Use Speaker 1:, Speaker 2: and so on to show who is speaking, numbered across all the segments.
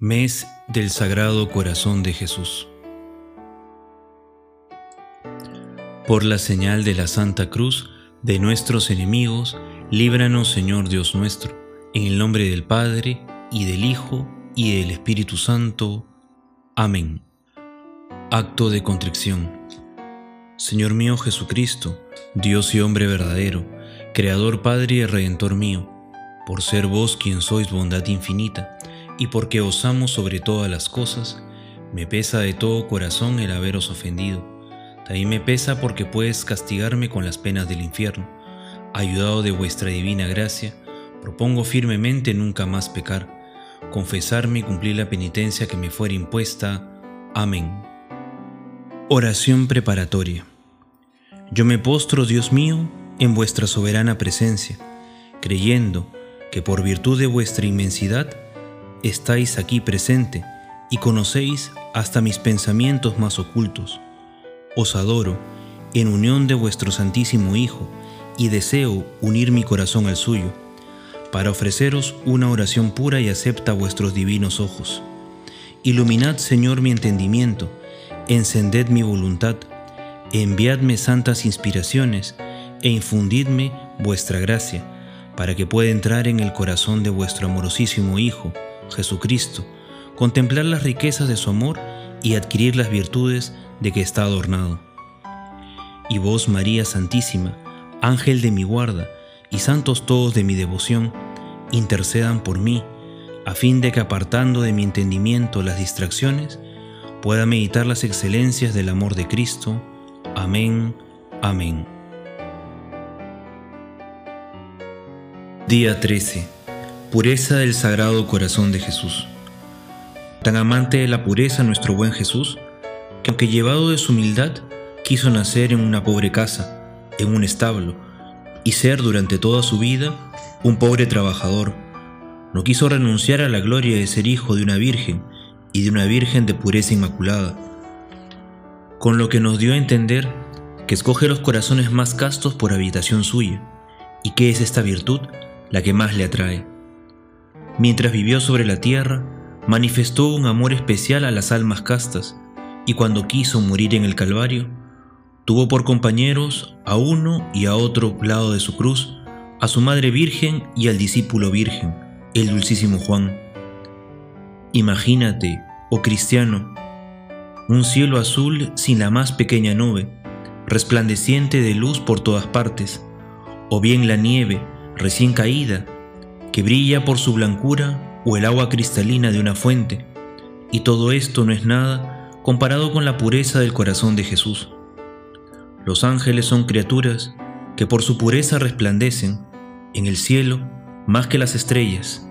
Speaker 1: Mes del Sagrado Corazón de Jesús. Por la señal de la Santa Cruz de nuestros enemigos, líbranos Señor Dios nuestro, en el nombre del Padre, y del Hijo, y del Espíritu Santo. Amén. Acto de contrición. Señor mío Jesucristo, Dios y hombre verdadero, Creador Padre y Redentor mío, por ser vos quien sois bondad infinita, y porque os amo sobre todas las cosas, me pesa de todo corazón el haberos ofendido. También me pesa porque puedes castigarme con las penas del infierno. Ayudado de vuestra divina gracia, propongo firmemente nunca más pecar, confesarme y cumplir la penitencia que me fuera impuesta. Amén. Oración preparatoria. Yo me postro, Dios mío, en vuestra soberana presencia, creyendo que por virtud de vuestra inmensidad, estáis aquí presente y conocéis hasta mis pensamientos más ocultos. Os adoro en unión de vuestro Santísimo Hijo y deseo unir mi corazón al suyo, para ofreceros una oración pura y acepta vuestros divinos ojos. Iluminad, Señor, mi entendimiento, encended mi voluntad, enviadme santas inspiraciones e infundidme vuestra gracia, para que pueda entrar en el corazón de vuestro amorosísimo Hijo, Jesucristo, contemplar las riquezas de su amor y adquirir las virtudes de que está adornado. Y vos, María Santísima, ángel de mi guarda, y santos todos de mi devoción, intercedan por mí, a fin de que apartando de mi entendimiento las distracciones, pueda meditar las excelencias del amor de Cristo. Amén, amén. Día 13 Pureza del Sagrado Corazón de Jesús. Tan amante de la pureza nuestro buen Jesús, que aunque llevado de su humildad, quiso nacer en una pobre casa, en un establo, y ser durante toda su vida un pobre trabajador. No quiso renunciar a la gloria de ser hijo de una virgen y de una virgen de pureza inmaculada, con lo que nos dio a entender que escoge los corazones más castos por habitación suya, y que es esta virtud la que más le atrae. Mientras vivió sobre la tierra, manifestó un amor especial a las almas castas, y cuando quiso morir en el Calvario, tuvo por compañeros a uno y a otro lado de su cruz, a su Madre Virgen y al discípulo Virgen, el Dulcísimo Juan. Imagínate, oh cristiano, un cielo azul sin la más pequeña nube, resplandeciente de luz por todas partes, o bien la nieve recién caída que brilla por su blancura o el agua cristalina de una fuente, y todo esto no es nada comparado con la pureza del corazón de Jesús. Los ángeles son criaturas que por su pureza resplandecen en el cielo más que las estrellas.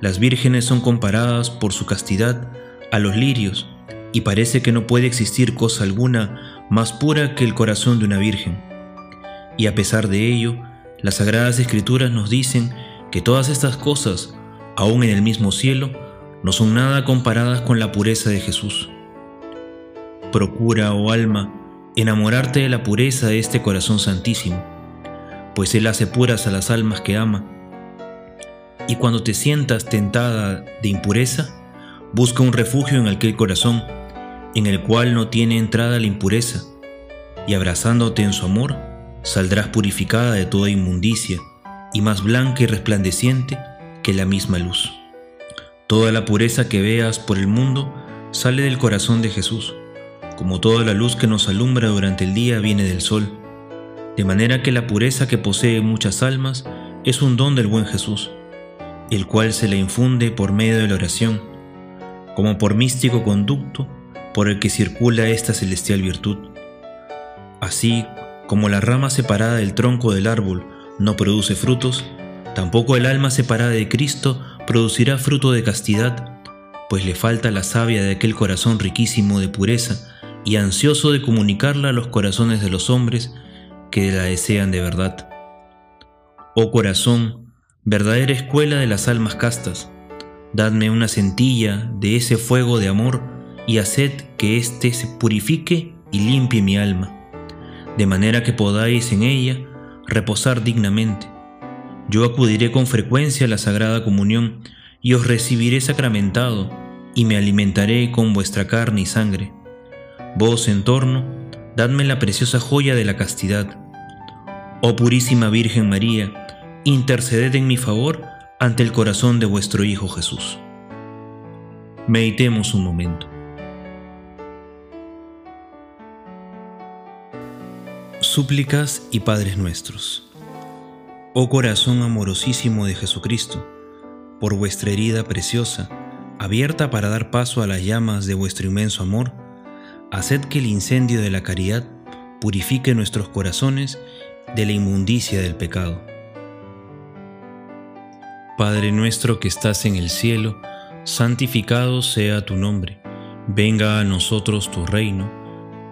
Speaker 1: Las vírgenes son comparadas por su castidad a los lirios, y parece que no puede existir cosa alguna más pura que el corazón de una virgen. Y a pesar de ello, las sagradas escrituras nos dicen que todas estas cosas, aún en el mismo cielo, no son nada comparadas con la pureza de Jesús. Procura, oh alma, enamorarte de la pureza de este corazón santísimo, pues Él hace puras a las almas que ama. Y cuando te sientas tentada de impureza, busca un refugio en aquel corazón, en el cual no tiene entrada la impureza, y abrazándote en su amor, saldrás purificada de toda inmundicia y más blanca y resplandeciente que la misma luz. Toda la pureza que veas por el mundo sale del corazón de Jesús, como toda la luz que nos alumbra durante el día viene del sol, de manera que la pureza que posee muchas almas es un don del buen Jesús, el cual se le infunde por medio de la oración, como por místico conducto por el que circula esta celestial virtud. Así como la rama separada del tronco del árbol no produce frutos, tampoco el alma separada de Cristo producirá fruto de castidad, pues le falta la savia de aquel corazón riquísimo de pureza y ansioso de comunicarla a los corazones de los hombres que la desean de verdad. Oh corazón, verdadera escuela de las almas castas, dadme una centilla de ese fuego de amor y haced que éste se purifique y limpie mi alma, de manera que podáis en ella reposar dignamente. Yo acudiré con frecuencia a la Sagrada Comunión y os recibiré sacramentado, y me alimentaré con vuestra carne y sangre. Vos, en torno, dadme la preciosa joya de la castidad. Oh purísima Virgen María, interceded en mi favor ante el corazón de vuestro Hijo Jesús. Meditemos un momento. Súplicas y Padres nuestros. Oh corazón amorosísimo de Jesucristo, por vuestra herida preciosa, abierta para dar paso a las llamas de vuestro inmenso amor, haced que el incendio de la caridad purifique nuestros corazones de la inmundicia del pecado. Padre nuestro que estás en el cielo, santificado sea tu nombre, venga a nosotros tu reino,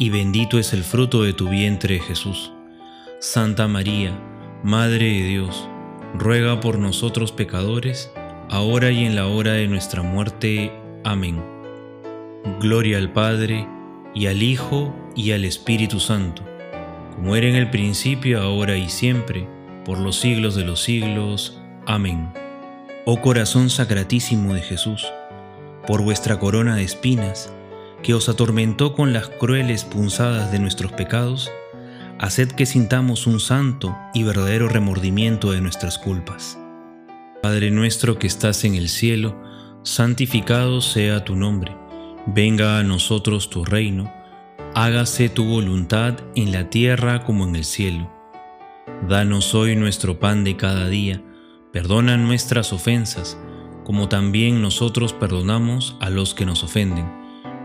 Speaker 1: y bendito es el fruto de tu vientre Jesús. Santa María, Madre de Dios, ruega por nosotros pecadores, ahora y en la hora de nuestra muerte. Amén. Gloria al Padre, y al Hijo, y al Espíritu Santo, como era en el principio, ahora y siempre, por los siglos de los siglos. Amén. Oh corazón sacratísimo de Jesús, por vuestra corona de espinas, que os atormentó con las crueles punzadas de nuestros pecados, haced que sintamos un santo y verdadero remordimiento de nuestras culpas. Padre nuestro que estás en el cielo, santificado sea tu nombre, venga a nosotros tu reino, hágase tu voluntad en la tierra como en el cielo. Danos hoy nuestro pan de cada día, perdona nuestras ofensas, como también nosotros perdonamos a los que nos ofenden.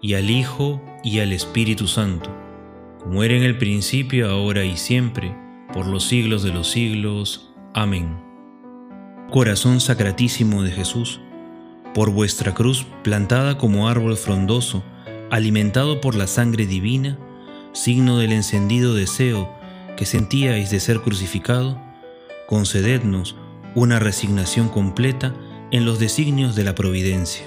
Speaker 1: y al Hijo, y al Espíritu Santo, como era en el principio, ahora y siempre, por los siglos de los siglos. Amén. Corazón sacratísimo de Jesús, por vuestra cruz plantada como árbol frondoso, alimentado por la sangre divina, signo del encendido deseo que sentíais de ser crucificado, concedednos una resignación completa en los designios de la providencia.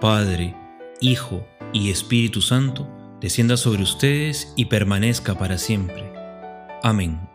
Speaker 1: Padre, Hijo y Espíritu Santo, descienda sobre ustedes y permanezca para siempre. Amén.